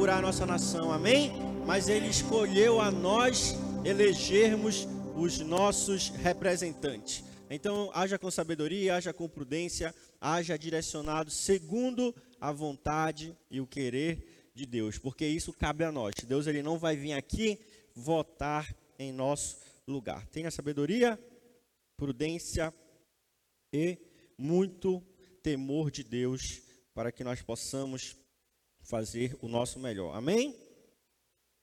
procurar a nossa nação, amém? Mas ele escolheu a nós elegermos os nossos representantes. Então, haja com sabedoria, haja com prudência, haja direcionado segundo a vontade e o querer de Deus, porque isso cabe a nós. Deus ele não vai vir aqui votar em nosso lugar. Tenha sabedoria, prudência e muito temor de Deus para que nós possamos fazer o nosso melhor. Amém?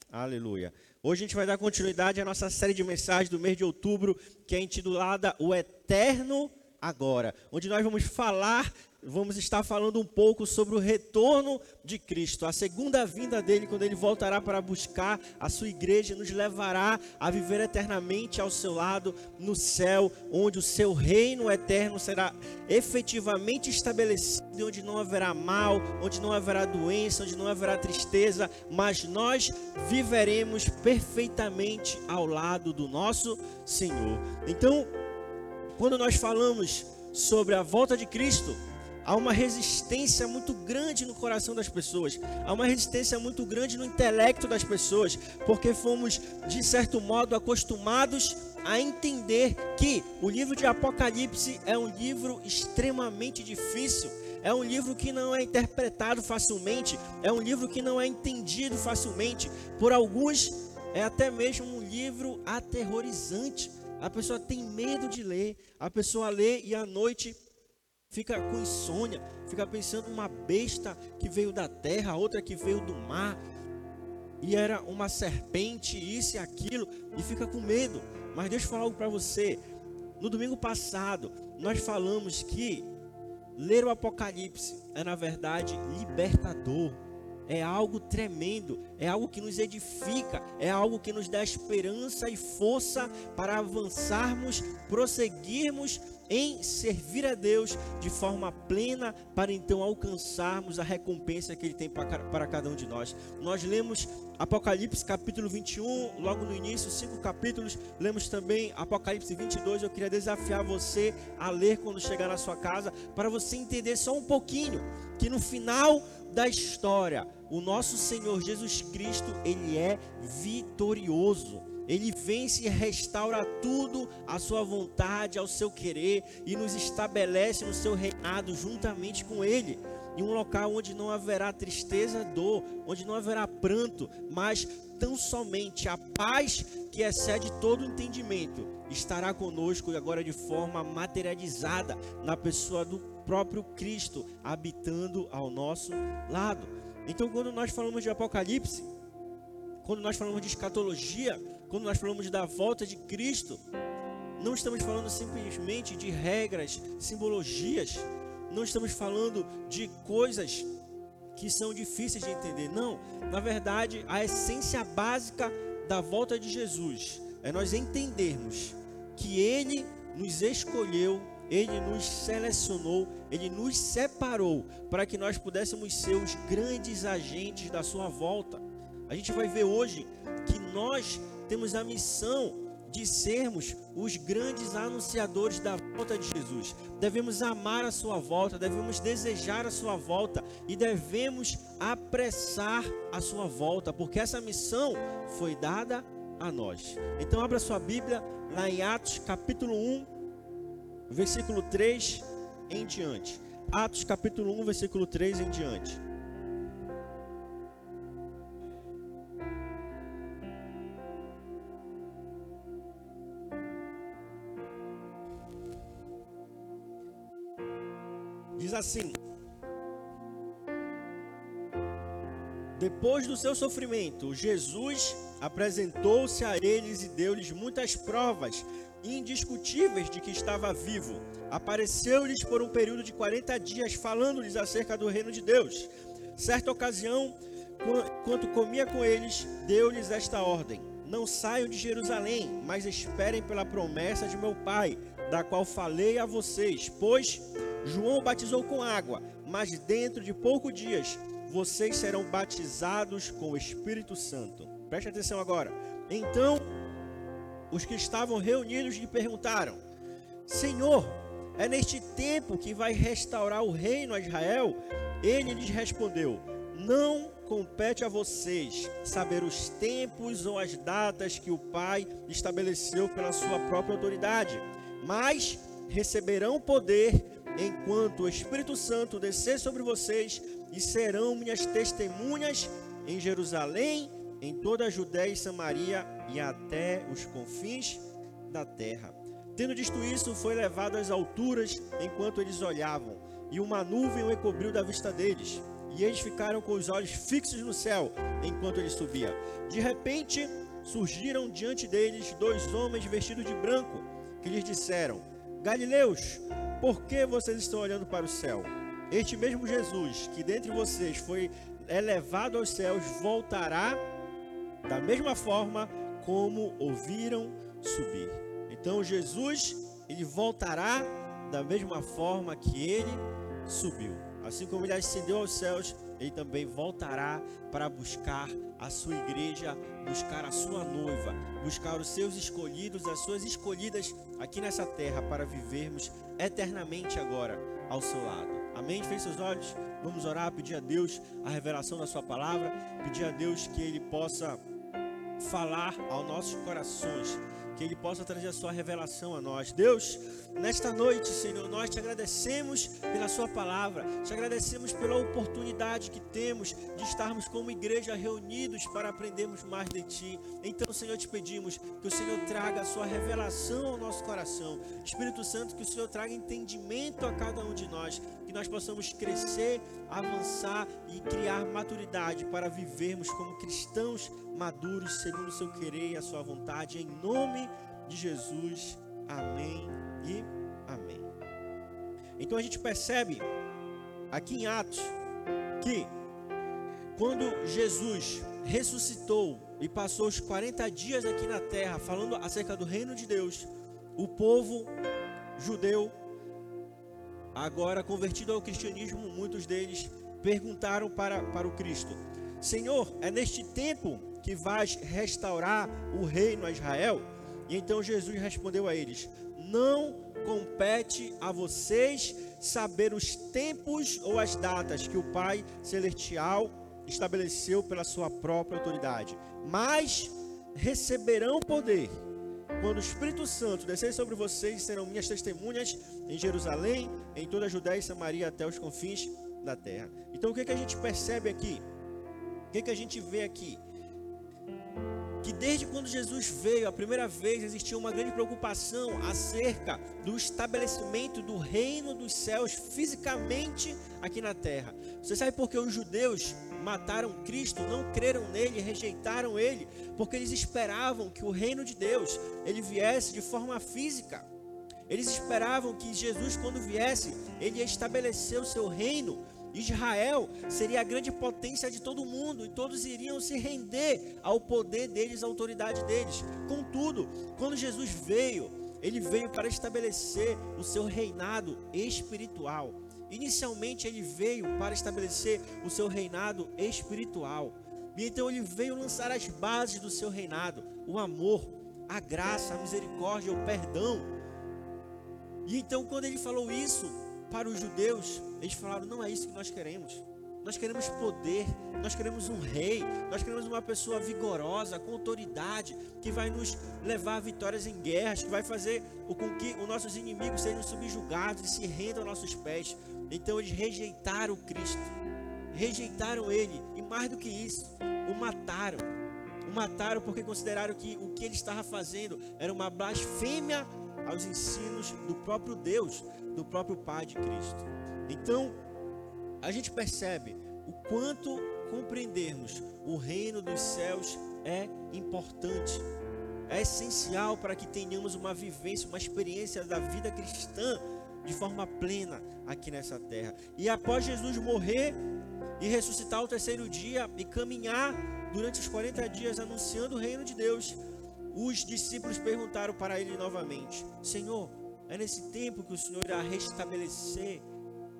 Aleluia. Hoje a gente vai dar continuidade à nossa série de mensagens do mês de outubro, que é intitulada O Eterno Agora, onde nós vamos falar vamos estar falando um pouco sobre o retorno de Cristo, a segunda vinda dele, quando ele voltará para buscar a sua igreja, nos levará a viver eternamente ao seu lado no céu, onde o seu reino eterno será efetivamente estabelecido, onde não haverá mal, onde não haverá doença, onde não haverá tristeza, mas nós viveremos perfeitamente ao lado do nosso Senhor. Então, quando nós falamos sobre a volta de Cristo, há uma resistência muito grande no coração das pessoas, há uma resistência muito grande no intelecto das pessoas, porque fomos, de certo modo, acostumados a entender que o livro de Apocalipse é um livro extremamente difícil. É um livro que não é interpretado facilmente, é um livro que não é entendido facilmente. Por alguns, é até mesmo um livro aterrorizante. A pessoa tem medo de ler, a pessoa lê e à noite fica com insônia, fica pensando uma besta que veio da terra, outra que veio do mar, e era uma serpente, isso e aquilo, e fica com medo. Mas deixa eu falar algo para você. No domingo passado, nós falamos que ler o Apocalipse é, na verdade, libertador. É algo tremendo, é algo que nos edifica, é algo que nos dá esperança e força para avançarmos, prosseguirmos em servir a Deus de forma plena, para então alcançarmos a recompensa que Ele tem para cada um de nós. Nós lemos Apocalipse capítulo 21, logo no início, cinco capítulos. Lemos também Apocalipse 22. Eu queria desafiar você a ler quando chegar na sua casa, para você entender só um pouquinho que no final da história, o nosso Senhor Jesus Cristo, ele é vitorioso. Ele vence e restaura tudo à sua vontade, ao seu querer e nos estabelece no seu reinado juntamente com Ele. Em um local onde não haverá tristeza, dor, onde não haverá pranto, mas tão somente a paz que excede todo entendimento estará conosco e agora de forma materializada na pessoa do próprio Cristo habitando ao nosso lado. Então, quando nós falamos de Apocalipse, quando nós falamos de escatologia, quando nós falamos da volta de Cristo, não estamos falando simplesmente de regras, simbologias, não estamos falando de coisas que são difíceis de entender. Não, na verdade, a essência básica da volta de Jesus é nós entendermos que Ele nos escolheu, Ele nos selecionou, Ele nos separou para que nós pudéssemos ser os grandes agentes da Sua volta. A gente vai ver hoje que nós temos a missão de sermos os grandes anunciadores da volta de Jesus. Devemos amar a sua volta, devemos desejar a sua volta e devemos apressar a sua volta, porque essa missão foi dada a nós. Então abra sua Bíblia lá em Atos capítulo 1, versículo 3 em diante. Atos capítulo 1, versículo 3 em diante. Assim: Depois do seu sofrimento, Jesus apresentou-se a eles e deu-lhes muitas provas indiscutíveis de que estava vivo. Apareceu-lhes por um período de 40 dias, falando-lhes acerca do reino de Deus. Certa ocasião, quando comia com eles, deu-lhes esta ordem: Não saiam de Jerusalém, mas esperem pela promessa de meu Pai, da qual falei a vocês, pois João batizou com água, mas dentro de poucos dias vocês serão batizados com o Espírito Santo. Preste atenção agora. Então, os que estavam reunidos lhe perguntaram: Senhor, é neste tempo que vai restaurar o reino a Israel? Ele lhes respondeu: Não compete a vocês saber os tempos ou as datas que o Pai estabeleceu pela sua própria autoridade, mas receberão poder enquanto o Espírito Santo descer sobre vocês e serão minhas testemunhas em Jerusalém, em toda a Judéia e Samaria e até os confins da terra. Tendo dito isso, foi levado às alturas enquanto eles olhavam, e uma nuvem o encobriu da vista deles. E eles ficaram com os olhos fixos no céu enquanto ele subia. De repente, surgiram diante deles dois homens vestidos de branco, que lhes disseram: Galileus, por que vocês estão olhando para o céu? Este mesmo Jesus, que dentre vocês foi elevado aos céus, voltará da mesma forma como ouviram subir. Então Jesus, ele voltará da mesma forma que ele subiu. Assim como ele ascendeu aos céus, ele também voltará para buscar a sua igreja, buscar a sua noiva, buscar os seus escolhidos, as suas escolhidas aqui nessa terra para vivermos eternamente agora ao seu lado. Amém? Feche seus olhos. Vamos orar, pedir a Deus a revelação da sua palavra, pedir a Deus que ele possa falar aos nossos corações que Ele possa trazer a sua revelação a nós. Deus, nesta noite, Senhor, nós te agradecemos pela Sua palavra, te agradecemos pela oportunidade que temos de estarmos como igreja reunidos para aprendermos mais de Ti. Então, Senhor, te pedimos que o Senhor traga a Sua revelação ao nosso coração. Espírito Santo, que o Senhor traga entendimento a cada um de nós, que nós possamos crescer, avançar e criar maturidade para vivermos como cristãos maduros segundo o seu querer e a sua vontade, em nome de Jesus. Amém e amém. Então a gente percebe aqui em Atos que quando Jesus ressuscitou e passou os 40 dias aqui na terra falando acerca do reino de Deus, o povo judeu, agora convertido ao cristianismo, muitos deles perguntaram para, para o Cristo: Senhor, é neste tempo que vais restaurar o reino a Israel? E então Jesus respondeu a eles: Não compete a vocês saber os tempos ou as datas que o Pai Celestial estabeleceu pela sua própria autoridade, mas receberão poder quando o Espírito Santo descer sobre vocês, serão minhas testemunhas em Jerusalém, em toda a Judéia e Samaria até os confins da terra. Então o que, que a gente percebe aqui? O que, que a gente vê aqui? Que desde quando Jesus veio a primeira vez existia uma grande preocupação acerca do estabelecimento do reino dos céus fisicamente aqui na terra. Você sabe por que os judeus mataram Cristo, não creram nele, rejeitaram ele? Porque eles esperavam que o reino de Deus ele viesse de forma física. Eles esperavam que Jesus, quando viesse, ele ia estabelecer o seu reino Israel seria a grande potência de todo mundo e todos iriam se render ao poder deles, à autoridade deles. Contudo, quando Jesus veio, ele veio para estabelecer o seu reinado espiritual. Inicialmente, ele veio para estabelecer o seu reinado espiritual. E então, ele veio lançar as bases do seu reinado: o amor, a graça, a misericórdia, o perdão. E então, quando ele falou isso, para os judeus, eles falaram: não é isso que nós queremos. Nós queremos poder, nós queremos um rei, nós queremos uma pessoa vigorosa, com autoridade, que vai nos levar a vitórias em guerras, que vai fazer com que os nossos inimigos sejam subjugados e se rendam aos nossos pés. Então eles rejeitaram Cristo, rejeitaram ele, e mais do que isso, o mataram. O mataram porque consideraram que o que ele estava fazendo era uma blasfêmia aos ensinos do próprio Deus, do próprio Pai de Cristo. Então, a gente percebe o quanto compreendermos o reino dos céus é importante. É essencial para que tenhamos uma vivência, uma experiência da vida cristã de forma plena aqui nessa terra. E após Jesus morrer e ressuscitar o terceiro dia e caminhar durante os 40 dias anunciando o reino de Deus, os discípulos perguntaram para ele novamente: Senhor, é nesse tempo que o Senhor irá restabelecer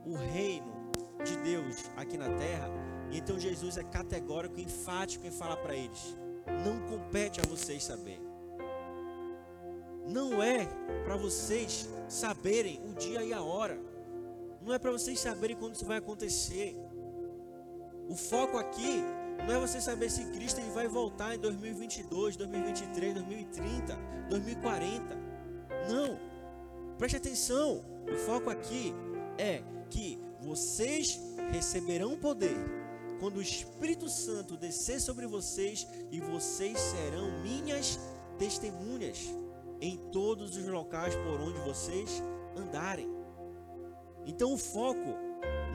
o reino de Deus aqui na terra? E então Jesus é categórico, enfático em falar para eles: Não compete a vocês saber. Não é para vocês saberem o dia e a hora. Não é para vocês saberem quando isso vai acontecer. O foco aqui Não é você saber se Cristo ele vai voltar em 2022, 2023, 2030, 2040. Não. Preste atenção. O foco aqui é que vocês receberão poder quando o Espírito Santo descer sobre vocês e vocês serão minhas testemunhas em todos os locais por onde vocês andarem. Então o foco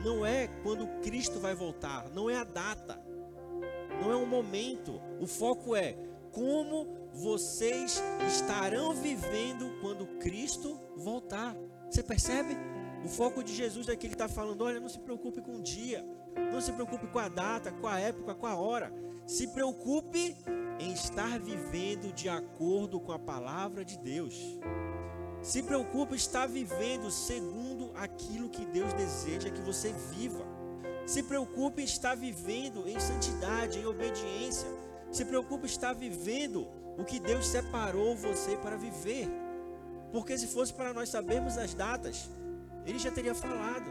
não é quando Cristo vai voltar, não é a data, não é um momento. O foco é como vocês estarão vivendo quando Cristo voltar. Você percebe? O foco de Jesus é que ele está falando: olha, não se preocupe com o dia, não se preocupe com a data, com a época, com a hora. Se preocupe em estar vivendo de acordo com a palavra de Deus. Se preocupe em estar vivendo segundo aquilo que Deus deseja que você viva. Se preocupe em estar vivendo em santidade, em obediência. Se preocupe em estar vivendo o que Deus separou você para viver. Porque se fosse para nós sabermos as datas, ele já teria falado.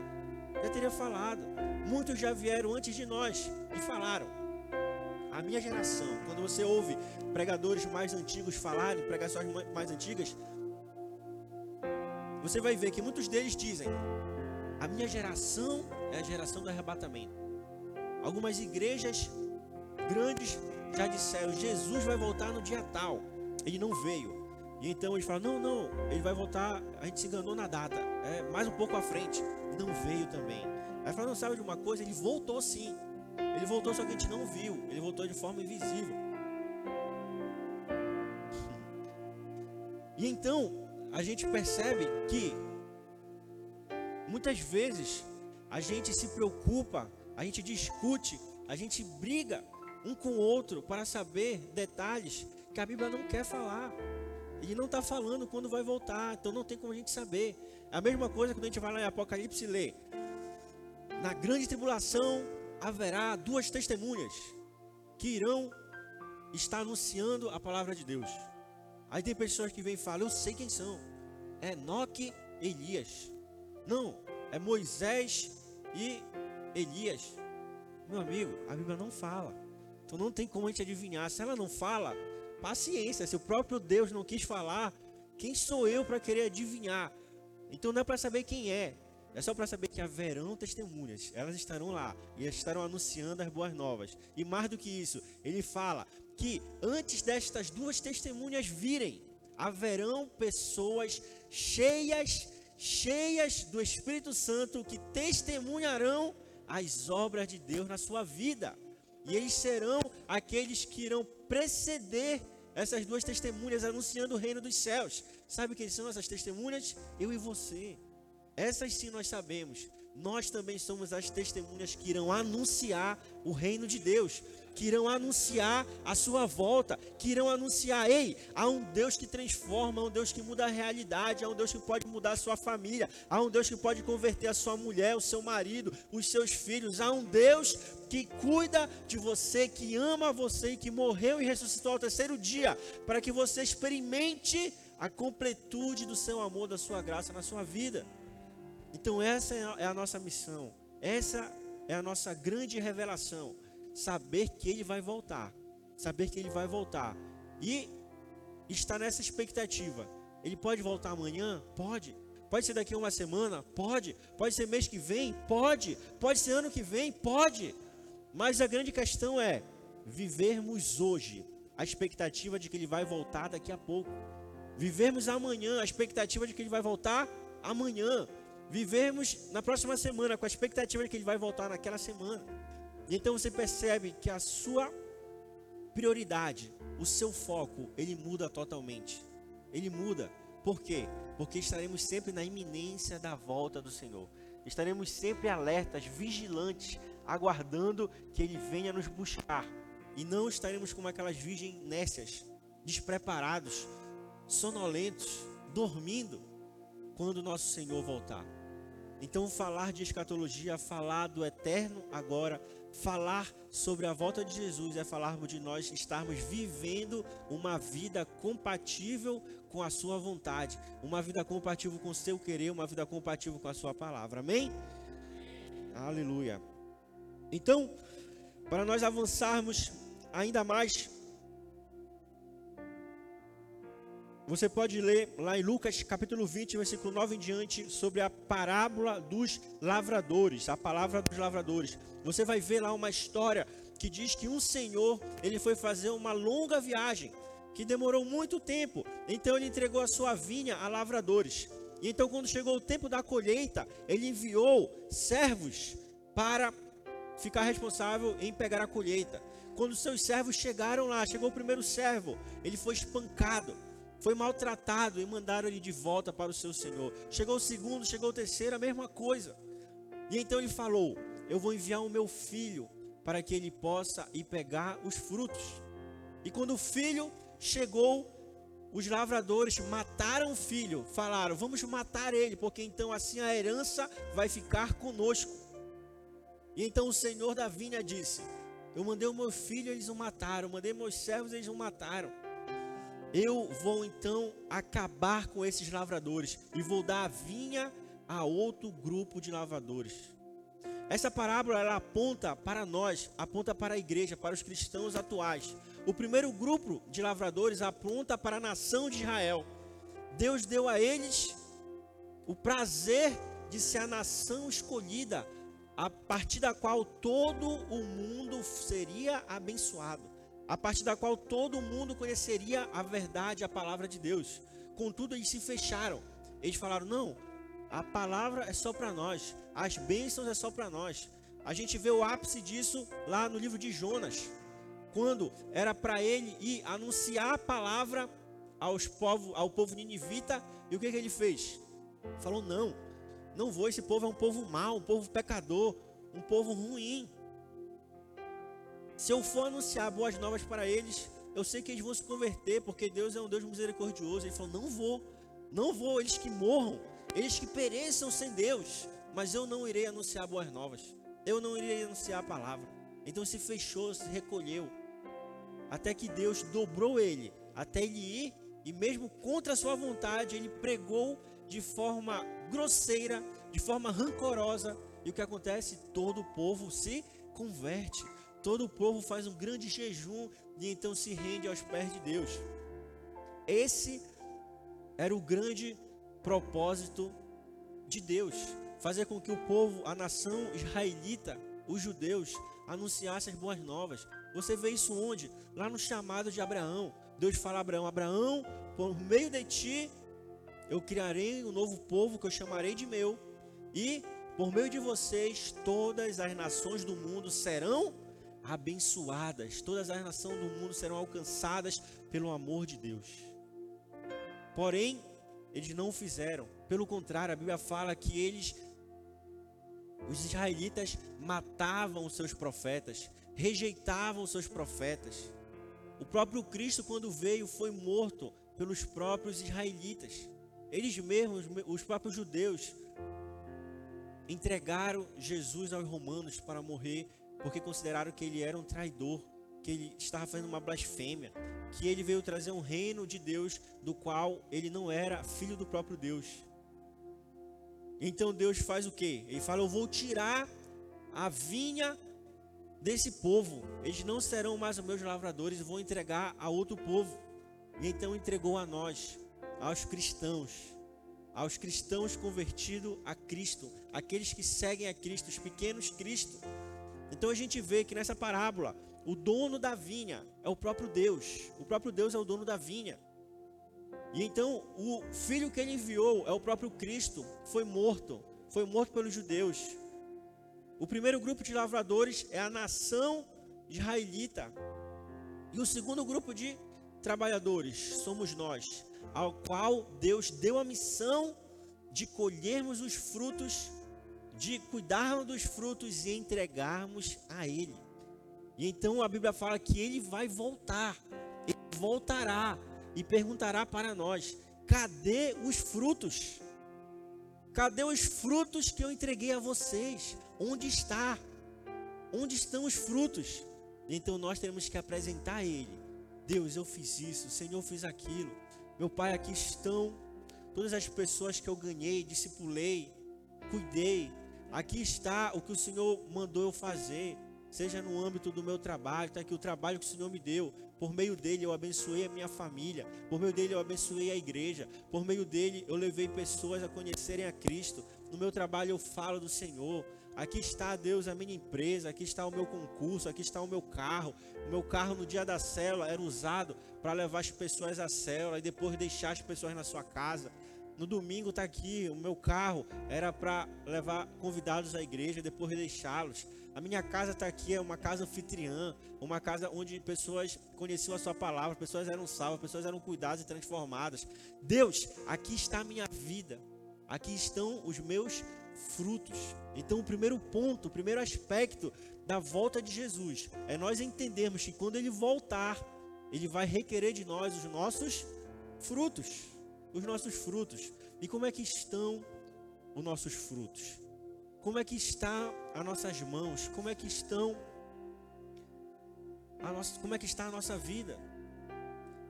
Já teria falado. Muitos já vieram antes de nós e falaram. A minha geração, quando você ouve pregadores mais antigos falarem, pregações mais antigas, você vai ver que muitos deles dizem: A minha geração é a geração do arrebatamento. Algumas igrejas grandes já disseram: Jesus vai voltar no dia tal. Ele não veio. E então eles falam: Não, não, ele vai voltar. A gente se enganou na data. É mais um pouco à frente. Não veio também. Aí fala, não sabe de uma coisa? Ele voltou sim. Ele voltou, só que a gente não viu. Ele voltou de forma invisível. E então, a gente percebe que muitas vezes a gente se preocupa, a gente discute, a gente briga um com o outro para saber detalhes que a Bíblia não quer falar. Ele não está falando quando vai voltar, então não tem como a gente saber. É a mesma coisa quando a gente vai lá em Apocalipse e lê. Na grande tribulação haverá duas testemunhas que irão estar anunciando a palavra de Deus. Aí tem pessoas que vêm e falam, eu sei quem são. É Enoque e Elias. Não, é Moisés e Elias. Meu amigo, a Bíblia não fala. Então não tem como a gente adivinhar. Se ela não fala, paciência. Se o próprio Deus não quis falar, quem sou eu para querer adivinhar? Então não é para saber quem é. É só para saber que haverão testemunhas, elas estarão lá e estarão anunciando as boas novas. E mais do que isso, ele fala que antes destas duas testemunhas virem, haverão pessoas cheias, cheias do Espírito Santo que testemunharão as obras de Deus na sua vida. E eles serão aqueles que irão preceder essas duas testemunhas anunciando o reino dos céus. Sabe quem são essas testemunhas? Eu e você. Essas sim nós sabemos. Nós também somos as testemunhas que irão anunciar o reino de Deus, que irão anunciar a sua volta, que irão anunciar: ei, há um Deus que transforma, há um Deus que muda a realidade, há um Deus que pode mudar a sua família, há um Deus que pode converter a sua mulher, o seu marido, os seus filhos, há um Deus que cuida de você, que ama você e que morreu e ressuscitou ao terceiro dia, para que você experimente a completude do seu amor, da sua graça na sua vida. Então, essa é a nossa missão, essa é a nossa grande revelação. Saber que Ele vai voltar, saber que Ele vai voltar e estar nessa expectativa. Ele pode voltar amanhã? Pode. Pode ser daqui a uma semana? Pode. Pode ser mês que vem? Pode. Pode ser ano que vem? Pode. Mas a grande questão é vivermos hoje a expectativa de que Ele vai voltar daqui a pouco. Vivermos amanhã a expectativa de que Ele vai voltar amanhã vivemos na próxima semana com a expectativa de que ele vai voltar naquela semana. E então você percebe que a sua prioridade, o seu foco, ele muda totalmente. Ele muda. Por quê? Porque estaremos sempre na iminência da volta do Senhor. Estaremos sempre alertas, vigilantes, aguardando que ele venha nos buscar. E não estaremos como aquelas virgens nécias, despreparados, sonolentos, dormindo quando nosso Senhor voltar. Então, falar de escatologia, falar do eterno agora, falar sobre a volta de Jesus é falarmos de nós estarmos vivendo uma vida compatível com a sua vontade, uma vida compatível com o seu querer, uma vida compatível com a sua palavra. Amém? Aleluia. Então, Para nós avançarmos ainda mais, você pode ler lá em Lucas capítulo 20, versículo 9 em diante, sobre a parábola dos lavradores, a palavra dos lavradores. Você vai ver lá uma história que diz que um senhor, ele foi fazer uma longa viagem, que demorou muito tempo. Então ele entregou a sua vinha a lavradores. E então quando chegou o tempo da colheita, ele enviou servos para ficar responsável em pegar a colheita. Quando seus servos chegaram lá, chegou o primeiro servo, ele foi espancado, foi maltratado e mandaram ele de volta para o seu senhor. Chegou o segundo, chegou o terceiro, a mesma coisa. E então ele falou: Eu vou enviar o meu filho para que ele possa ir pegar os frutos. E quando o filho chegou, os lavradores mataram o filho, falaram: Vamos matar ele, porque então assim a herança vai ficar conosco. E então o senhor da vinha disse: Eu mandei o meu filho, eles o mataram. Mandei meus servos, eles o mataram. Eu vou então acabar com esses lavradores e vou dar a vinha a outro grupo de lavradores. Essa parábola ela aponta para nós, aponta para a igreja, para os cristãos atuais. O primeiro grupo de lavradores aponta para a nação de Israel. Deus deu a eles o prazer de ser a nação escolhida, a partir da qual todo o mundo seria abençoado, a partir da qual todo mundo conheceria a verdade, a palavra de Deus. Contudo, eles se fecharam. Eles falaram: não, a palavra é só para nós, as bênçãos é só para nós. A gente vê o ápice disso lá no livro de Jonas, quando era para ele ir anunciar a palavra aos povo, ao povo ninivita, e o que, que ele fez? Falou: não, não vou, esse povo é um povo mau, um povo pecador, um povo ruim. Se eu for anunciar boas novas para eles, eu sei que eles vão se converter, porque Deus é um Deus misericordioso. Ele falou: não vou, não vou, eles que morram. Eles que pereçam sem Deus, mas eu não irei anunciar boas novas. Eu não irei anunciar a palavra. Então se fechou, se recolheu. Até que Deus dobrou ele, até ele ir, e mesmo contra a sua vontade, ele pregou de forma grosseira, de forma rancorosa. E o que acontece? Todo o povo se converte. Todo o povo faz um grande jejum e então se rende aos pés de Deus. Esse era o grande propósito de Deus, fazer com que o povo, a nação israelita, os judeus, anunciassem as boas novas. Você vê isso onde? Lá no chamado de Abraão. Deus fala a Abraão: Abraão, por meio de ti, eu criarei um novo povo que eu chamarei de meu, e por meio de vocês, todas as nações do mundo serão abençoadas, todas as nações do mundo serão alcançadas pelo amor de Deus. Porém, eles não o fizeram. Pelo contrário, a Bíblia fala que eles, os israelitas, matavam os seus profetas, rejeitavam os seus profetas. O próprio Cristo, quando veio, foi morto pelos próprios israelitas. Eles mesmos, os próprios judeus, entregaram Jesus aos romanos para morrer, porque consideraram que ele era um traidor que ele estava fazendo uma blasfêmia, que ele veio trazer um reino de Deus do qual ele não era filho do próprio Deus. Então Deus faz o que? Ele fala: Eu vou tirar a vinha desse povo, eles não serão mais os meus lavradores, vou entregar a outro povo. E então entregou a nós, aos cristãos, aos cristãos convertidos a Cristo, aqueles que seguem a Cristo, os pequenos Cristo. Então a gente vê que nessa parábola o dono da vinha é o próprio Deus. O próprio Deus é o dono da vinha. E então o filho que ele enviou é o próprio Cristo, foi morto, foi morto pelos judeus. O primeiro grupo de lavradores é a nação israelita. E o segundo grupo de trabalhadores somos nós, ao qual Deus deu a missão de colhermos os frutos, de cuidarmos dos frutos e entregarmos a Ele. E então a Bíblia fala que ele vai voltar, ele voltará e perguntará para nós: cadê os frutos? Cadê os frutos que eu entreguei a vocês? Onde está? Onde estão os frutos? Então nós temos que apresentar a Ele: Deus, eu fiz isso, Senhor, eu fiz aquilo. Meu Pai, aqui estão todas as pessoas que eu ganhei, discipulei, cuidei. Aqui está o que o Senhor mandou eu fazer. seja no âmbito do meu trabalho, tá aqui o trabalho que o Senhor me deu. Por meio dele eu abençoei a minha família, por meio dele eu abençoei a igreja, por meio dele eu levei pessoas a conhecerem a Cristo. No meu trabalho eu falo do Senhor. Aqui está, Deus, a minha empresa, aqui está o meu concurso, aqui está o meu carro. O meu carro no dia da célula era usado para levar as pessoas à célula e depois deixar as pessoas na sua casa. No domingo está aqui, o meu carro era para levar convidados à igreja depois deixá-los. A minha casa está aqui, é uma casa anfitriã, uma casa onde pessoas conheciam a sua palavra, pessoas eram salvas, pessoas eram cuidadas e transformadas. Deus, aqui está a minha vida, aqui estão os meus frutos. Então, o primeiro ponto, o primeiro aspecto da volta de Jesus é nós entendermos que quando ele voltar, ele vai requerer de nós os nossos frutos. Os nossos frutos. E como é que estão os nossos frutos? Como é que está as nossas mãos? Como é que estão a nossa, como é que está a nossa vida?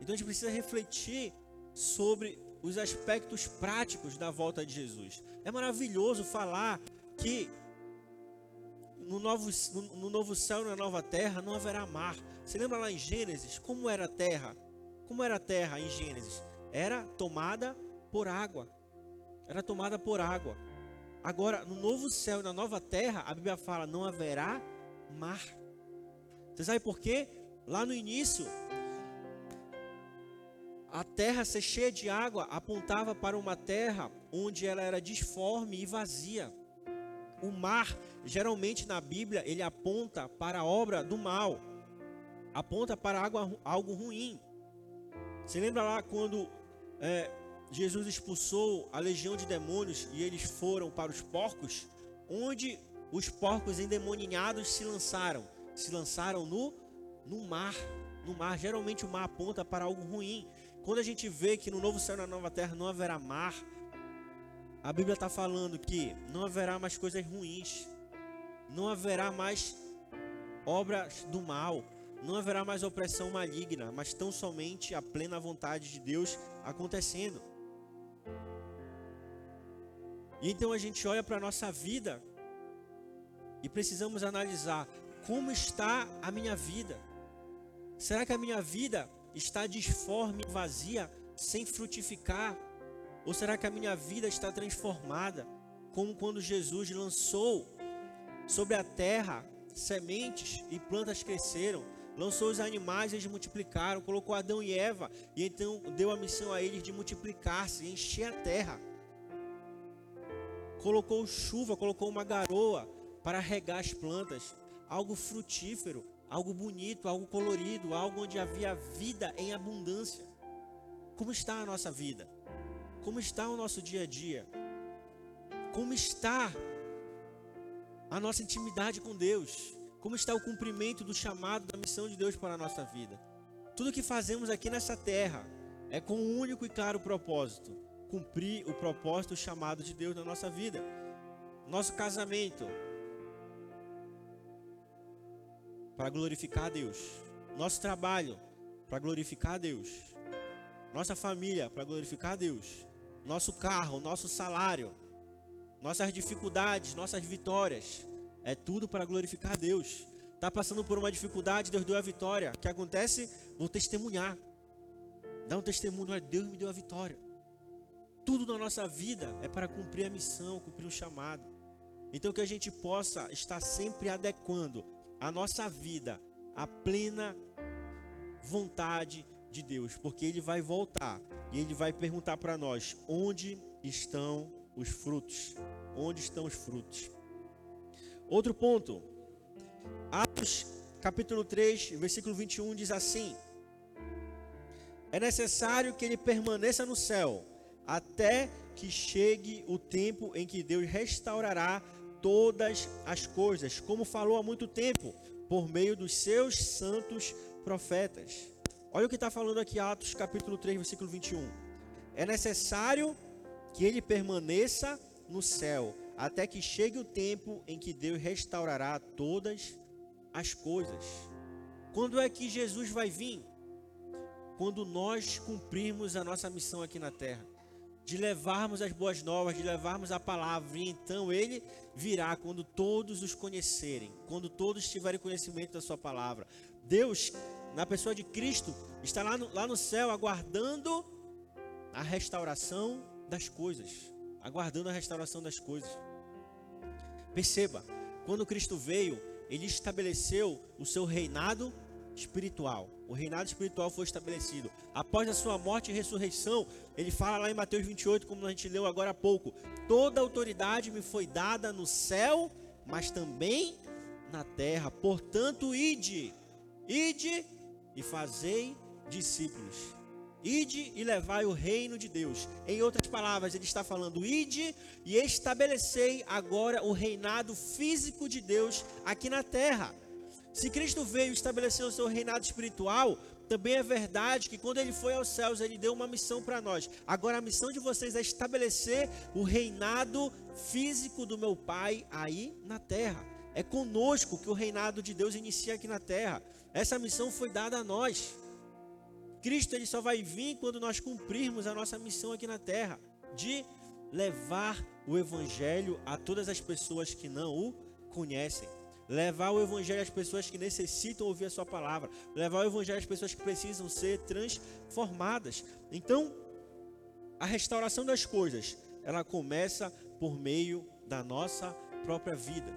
Então a gente precisa refletir sobre os aspectos práticos da volta de Jesus. É maravilhoso falar que no novo, no, no novo céu e na nova terra não haverá mar. Você lembra lá em Gênesis como era a terra? Como era a terra em Gênesis? Era tomada por água. Era tomada por água. Agora, no novo céu e na nova terra, a Bíblia fala: não haverá mar. Você sabe por quê? Lá no início, a terra ser cheia de água apontava para uma terra onde ela era disforme e vazia. O mar, geralmente na Bíblia, ele aponta para a obra do mal, aponta para algo, algo ruim. Você lembra lá quando é, Jesus expulsou a legião de demônios e eles foram para os porcos, onde os porcos endemoninhados se lançaram, se lançaram no no mar, no mar. Geralmente o mar aponta para algo ruim. Quando a gente vê que no novo céu na nova terra não haverá mar, a Bíblia está falando que não haverá mais coisas ruins, não haverá mais obras do mal, não haverá mais opressão maligna, mas tão somente a plena vontade de Deus acontecendo. E então a gente olha para a nossa vida e precisamos analisar como está a minha vida. Será que a minha vida está disforme, vazia, sem frutificar? Ou será que a minha vida está transformada, como quando Jesus lançou sobre a terra sementes e plantas cresceram, lançou os animais eles multiplicaram, colocou Adão e Eva e então deu a missão a eles de multiplicar-se, encher a terra colocou chuva, colocou uma garoa para regar as plantas, algo frutífero, algo bonito, algo colorido, algo onde havia vida em abundância. Como está a nossa vida? Como está o nosso dia a dia? Como está a nossa intimidade com Deus? Como está o cumprimento do chamado da missão de Deus para a nossa vida? Tudo que fazemos aqui nessa terra é com um único e claro propósito: cumprir o propósito, chamado de Deus na nossa vida. Nosso casamento para glorificar a Deus. Nosso trabalho para glorificar a Deus. Nossa família para glorificar a Deus. Nosso carro, nosso salário, nossas dificuldades, nossas vitórias, é tudo para glorificar a Deus. Tá passando por uma dificuldade, Deus deu a vitória. O que acontece? Vou testemunhar. Dá um testemunho, Deus me deu a vitória. Tudo na nossa vida é para cumprir a missão, cumprir o chamado. Então que a gente possa estar sempre adequando a nossa vida à plena vontade de Deus, porque ele vai voltar e ele vai perguntar para nós: onde estão os frutos? Onde estão os frutos? Outro ponto. Atos capítulo 3, versículo 21 diz assim: É necessário que ele permaneça no céu até que chegue o tempo em que Deus restaurará todas as coisas, como falou há muito tempo, por meio dos seus santos profetas. Olha o que está falando aqui, Atos capítulo 3, versículo 21. É necessário que ele permaneça no céu, até que chegue o tempo em que Deus restaurará todas as coisas. Quando é que Jesus vai vir? Quando nós cumprirmos a nossa missão aqui na terra de levarmos as boas novas, de levarmos a palavra, e então ele virá quando todos os conhecerem, quando todos tiverem conhecimento da sua palavra. Deus, na pessoa de Cristo, está lá no, lá no céu aguardando a restauração das coisas, aguardando a restauração das coisas. Perceba, quando Cristo veio, ele estabeleceu o seu reinado espiritual. O reinado espiritual foi estabelecido. Após a sua morte e ressurreição, ele fala lá em Mateus 28, como a gente leu agora há pouco: Toda autoridade me foi dada no céu, mas também na terra. Portanto, ide, ide e fazei discípulos. Ide e levai o reino de Deus. Em outras palavras, ele está falando: ide e estabelecei agora o reinado físico de Deus aqui na terra. Se Cristo veio estabelecer o seu reinado espiritual, também é verdade que quando ele foi aos céus, ele deu uma missão para nós. Agora, a missão de vocês é estabelecer o reinado físico do meu Pai aí na terra. É conosco que o reinado de Deus inicia aqui na terra. Essa missão foi dada a nós. Cristo ele só vai vir quando nós cumprirmos a nossa missão aqui na terra de levar o evangelho a todas as pessoas que não o conhecem. Levar o evangelho às pessoas que necessitam ouvir a sua palavra, levar o evangelho às pessoas que precisam ser transformadas. Então, a restauração das coisas, ela começa por meio da nossa própria vida.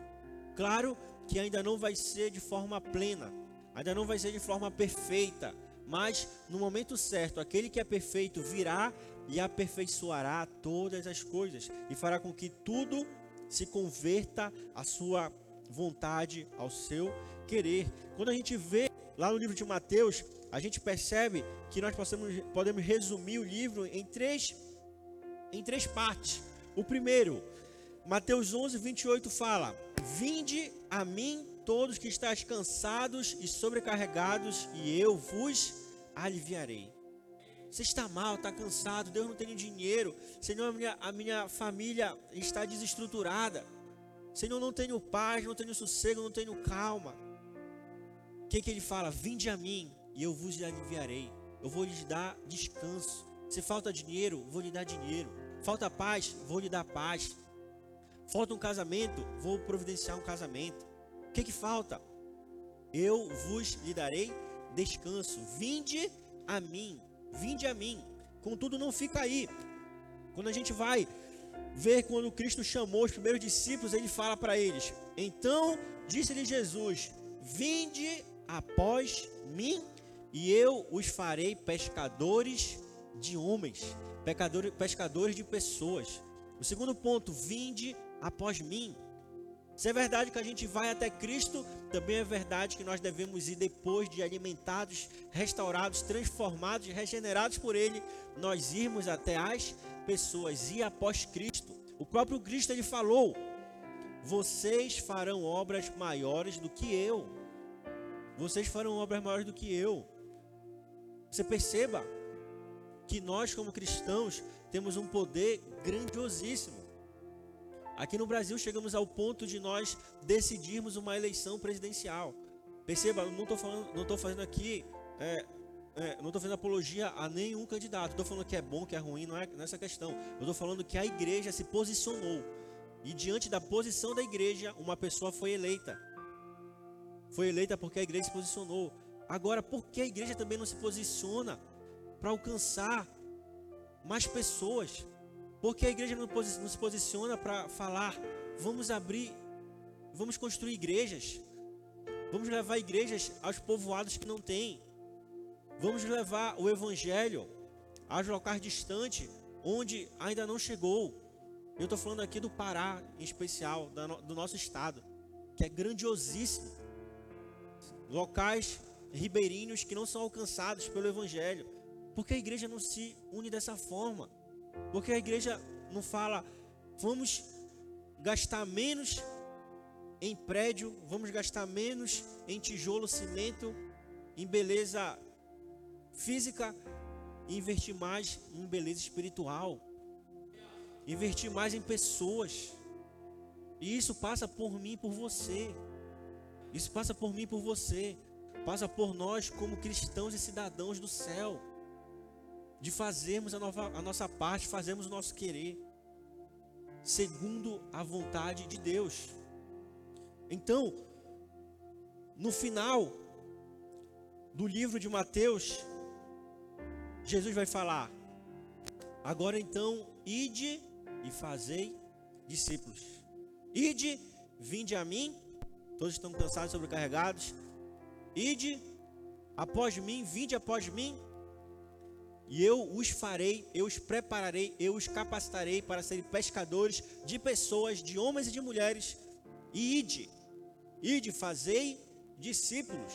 Claro que ainda não vai ser de forma plena, ainda não vai ser de forma perfeita, mas no momento certo, aquele que é perfeito virá e aperfeiçoará todas as coisas e fará com que tudo se converta à sua vontade, ao seu querer. Quando a gente vê lá no livro de Mateus, a gente percebe que nós possamos, podemos resumir o livro em três, em três partes. O primeiro, Mateus 11, 28 fala: Vinde a mim todos que estáis cansados e sobrecarregados, e eu vos aliviarei. Você está mal, está cansado, Deus não tem dinheiro, Senhor, a minha, a minha família está desestruturada, Senhor, não tenho paz, não tenho sossego, não tenho calma. O que, que ele fala? Vinde a mim e eu vos aliviarei. Eu vou lhes dar descanso. Se falta dinheiro, vou lhe dar dinheiro. Falta paz, vou lhe dar paz. Falta um casamento, vou providenciar um casamento. Que, que falta? Eu vos lhe darei descanso. Vinde a mim, vinde a mim. Contudo, não fica aí. Quando a gente vai ver quando Cristo chamou os primeiros discípulos, ele fala para eles: Então disse-lhe Jesus: Vinde após mim, e eu os farei pescadores de homens, pescadores de pessoas. O segundo ponto: Vinde após mim. Se é verdade que a gente vai até Cristo, também é verdade que nós devemos ir depois de alimentados, restaurados, transformados, regenerados por Ele, nós irmos até as pessoas e após Cristo. O próprio Cristo ele falou: "Vocês farão obras maiores do que eu. Vocês farão obras maiores do que eu." Você perceba que nós como cristãos temos um poder grandiosíssimo. Aqui no Brasil chegamos ao ponto de nós decidirmos uma eleição presidencial. Perceba, não estou não estou fazendo aqui, é, é, não estou fazendo apologia a nenhum candidato. Estou falando que é bom, que é ruim, não é nessa questão. Eu estou falando que a igreja se posicionou e diante da posição da igreja, uma pessoa foi eleita. Foi eleita porque a igreja se posicionou. Agora, por que a igreja também não se posiciona para alcançar mais pessoas? Porque a igreja não, se posiciona para falar, vamos abrir, vamos construir igrejas, vamos levar igrejas aos povoados que não têm, vamos levar o evangelho aos locais distantes, onde ainda não chegou. Eu estou falando aqui do Pará, em especial, do nosso estado, que é grandiosíssimo. Locais ribeirinhos que não são alcançados pelo Evangelho. Porque a igreja não se une dessa forma. Porque a igreja não fala, vamos gastar menos em prédio, vamos gastar menos em tijolo, cimento, em beleza física e investir mais em beleza espiritual. Investir mais em pessoas. E isso passa por mim, por você. Isso passa por mim, por você. Passa por nós como cristãos e cidadãos do céu de fazermos a, nova, a nossa parte, fazermos o nosso querer, segundo a vontade de Deus. Então, no final do livro de Mateus, Jesus vai falar: Agora então, ide e fazei discípulos. Ide, vinde a mim, todos estão cansados, sobrecarregados. Ide após mim, vinde após mim, e eu os farei, eu os prepararei, eu os capacitarei para serem pescadores de pessoas, de homens e de mulheres. E ide, ide, fazei discípulos,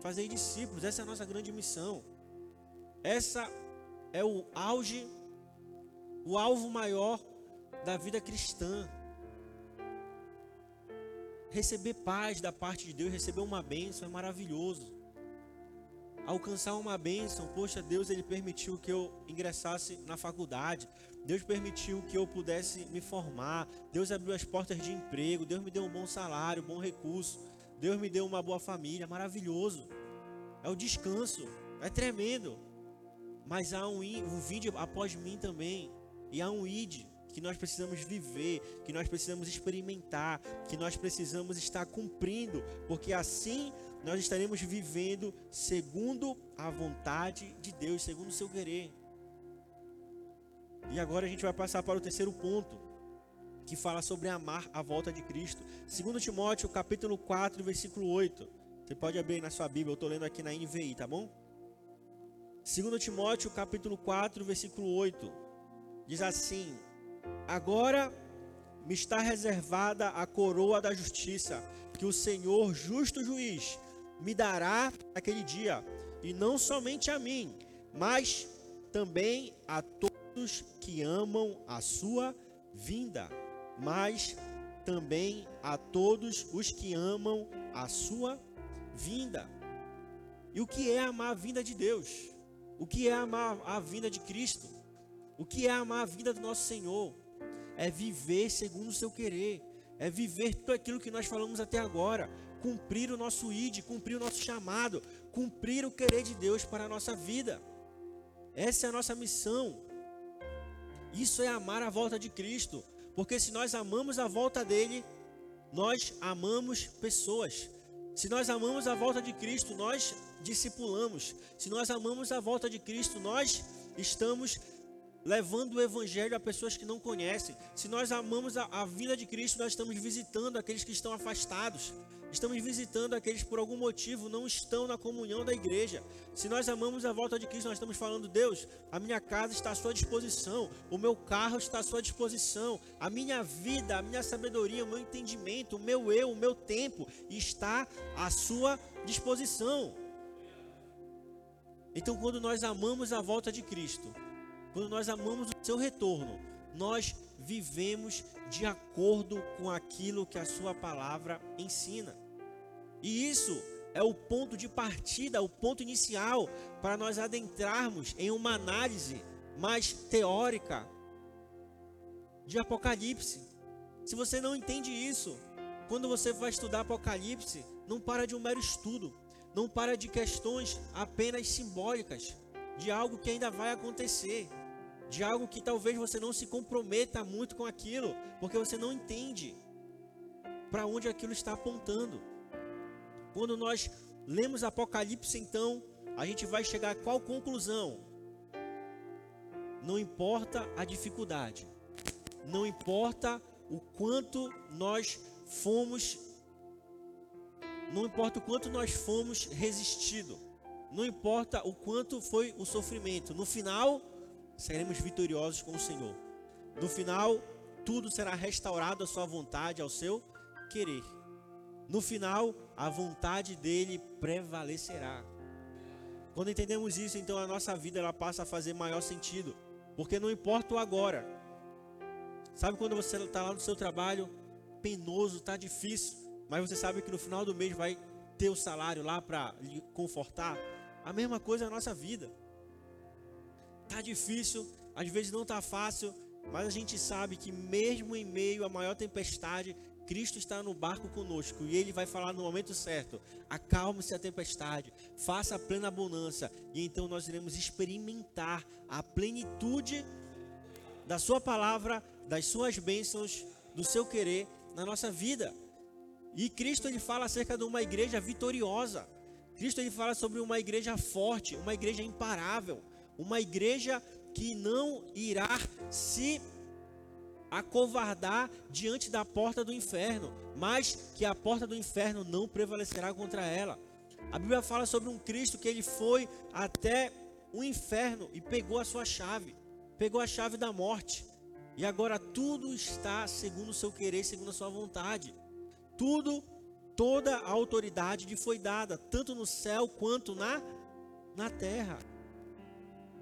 fazei discípulos, essa é a nossa grande missão. Essa é o auge, o alvo maior da vida cristã. Receber paz da parte de Deus, receber uma bênção é maravilhoso alcançar uma bênção. Poxa, Deus ele permitiu que eu ingressasse na faculdade. Deus permitiu que eu pudesse me formar. Deus abriu as portas de emprego. Deus me deu um bom salário, um bom recurso. Deus me deu uma boa família. Maravilhoso. É o descanso. É tremendo. Mas há um, um vídeo após mim também. E há um id que nós precisamos viver, que nós precisamos experimentar, que nós precisamos estar cumprindo, porque assim nós estaremos vivendo segundo a vontade de Deus, segundo o seu querer. E agora a gente vai passar para o terceiro ponto, que fala sobre amar a volta de Cristo. Segundo Timóteo, capítulo 4, versículo 8. Você pode abrir na sua Bíblia, eu estou lendo aqui na NVI, tá bom? Segundo Timóteo, capítulo 4, versículo 8. Diz assim: Agora me está reservada a coroa da justiça, que o Senhor, justo juiz, me dará naquele dia, e não somente a mim, mas também a todos que amam a sua vinda, mas também a todos os que amam a sua vinda. E o que é amar a vinda de Deus? O que é amar a vinda de Cristo? O que é amar a vinda do nosso Senhor? É viver segundo o seu querer, é viver tudo aquilo que nós falamos até agora, cumprir o nosso id, cumprir o nosso chamado, cumprir o querer de Deus para a nossa vida. Essa é a nossa missão. Isso é amar a volta de Cristo, porque se nós amamos a volta dele, nós amamos pessoas. Se nós amamos a volta de Cristo, nós discipulamos. Se nós amamos a volta de Cristo, nós estamos levando o evangelho a pessoas que não conhecem. Se nós amamos a, a vida de Cristo, nós estamos visitando aqueles que estão afastados. Estamos visitando aqueles que por algum motivo não estão na comunhão da igreja. Se nós amamos a volta de Cristo, nós estamos falando, Deus, a minha casa está à sua disposição, o meu carro está à sua disposição, a minha vida, a minha sabedoria, o meu entendimento, o meu eu, o meu tempo está à sua disposição. Então, quando nós amamos a volta de Cristo, quando nós amamos o seu retorno, nós vivemos de acordo com aquilo que a sua palavra ensina. E isso é o ponto de partida, o ponto inicial para nós adentrarmos em uma análise mais teórica de Apocalipse. Se você não entende isso, quando você vai estudar Apocalipse, não para de um mero estudo, não para de questões apenas simbólicas de algo que ainda vai acontecer de algo que talvez você não se comprometa muito com aquilo, porque você não entende para onde aquilo está apontando. Quando nós lemos Apocalipse, então, a gente vai chegar a qual conclusão? Não importa a dificuldade, não importa o quanto nós fomos, não importa o quanto nós fomos resistido, não importa o quanto foi o sofrimento, no final seremos vitoriosos com o Senhor. No final, tudo será restaurado à sua vontade, ao seu querer. No final, a vontade dele prevalecerá. Quando entendemos isso, então a nossa vida ela passa a fazer maior sentido, porque não importa o agora. Sabe quando você está lá no seu trabalho, penoso, está difícil, mas você sabe que no final do mês vai ter o salário lá para lhe confortar? A mesma coisa na nossa vida. Tá difícil, às vezes não tá fácil, mas a gente sabe que mesmo em meio à maior tempestade, Cristo está no barco conosco e ele vai falar no momento certo: acalme-se a tempestade, faça a plena bonança, e então nós iremos experimentar a plenitude da Sua palavra, das Suas bênçãos, do seu querer na nossa vida. E Cristo ele fala acerca de uma igreja vitoriosa. Cristo ele fala sobre uma igreja forte, uma igreja imparável, uma igreja que não irá se acovardar diante da porta do inferno, mas que a porta do inferno não prevalecerá contra ela. A Bíblia fala sobre um Cristo que ele foi até o inferno e pegou a sua chave, pegou a chave da morte. E agora tudo está segundo o seu querer, segundo a sua vontade. Tudo, toda a autoridade lhe foi dada, tanto no céu quanto na na terra.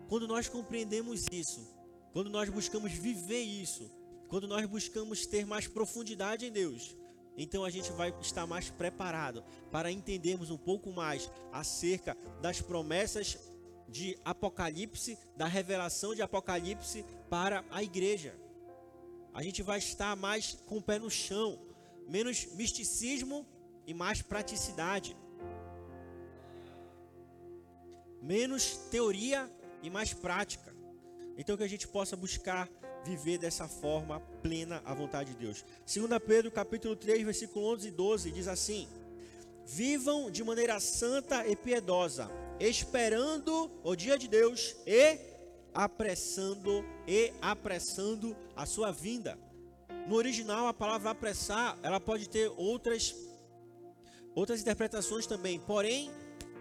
Quando nós compreendemos isso, quando nós buscamos viver isso, quando nós buscamos ter mais profundidade em Deus, então a gente vai estar mais preparado para entendermos um pouco mais acerca das promessas de Apocalipse, da revelação de Apocalipse para a igreja. A gente vai estar mais com o pé no chão, menos misticismo e mais praticidade. Menos teoria e mais prática. Então que a gente possa buscar viver dessa forma plena a vontade de Deus. 2 Pedro capítulo 3, versículo 11 e 12 diz assim: Vivam de maneira santa e piedosa, esperando o dia de Deus e apressando e apressando a sua vinda. No original a palavra apressar, ela pode ter outras outras interpretações também. Porém,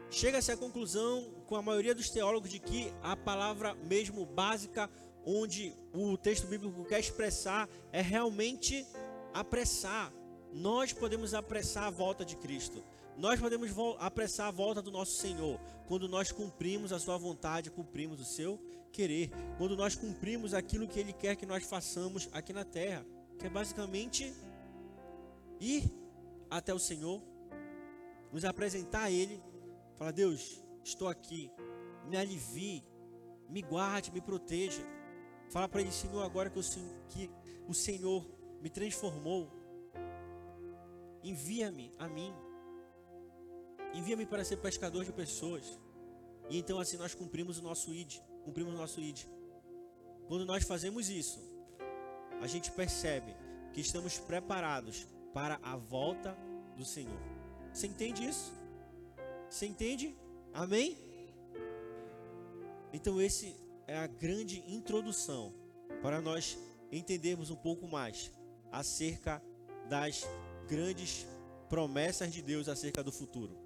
chega-se à conclusão com a maioria dos teólogos de que a palavra mesmo básica onde o texto bíblico quer expressar é realmente apressar. Nós podemos apressar a volta de Cristo. Nós podemos apressar a volta do nosso Senhor quando nós cumprimos a sua vontade, cumprimos o seu querer, quando nós cumprimos aquilo que ele quer que nós façamos aqui na terra, que é basicamente ir até o Senhor, nos apresentar a ele, falar: "Deus, estou aqui. Me alivie, me guarde, me proteja." Fala para ele, Senhor, agora que o, que o Senhor me transformou, envia-me a mim. Envia-me para ser pescador de pessoas. E então assim nós cumprimos o nosso id, cumprimos o nosso id. Quando nós fazemos isso, a gente percebe que estamos preparados para a volta do Senhor. Você entende isso? Você entende? Amém? Então esse é a grande introdução para nós entendermos um pouco mais acerca das grandes promessas de Deus acerca do futuro.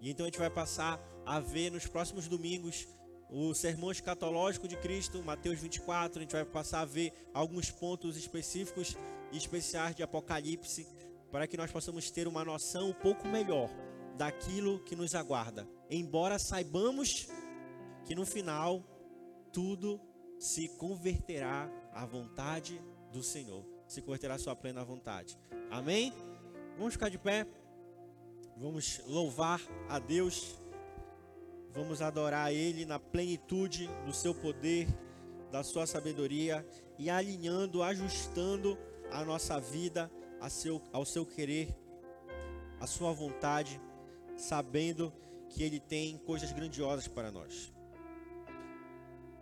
E então a gente vai passar a ver nos próximos domingos o sermão escatológico de Cristo, Mateus 24, a gente vai passar a ver alguns pontos específicos e especiais de Apocalipse, para que nós possamos ter uma noção um pouco melhor daquilo que nos aguarda. Embora saibamos que no final tudo se converterá à vontade do Senhor, se converterá à sua plena vontade. Amém? Vamos ficar de pé, vamos louvar a Deus, vamos adorar Ele na plenitude do seu poder, da sua sabedoria e alinhando, ajustando a nossa vida seu, ao seu querer, à sua vontade, sabendo que Ele tem coisas grandiosas para nós.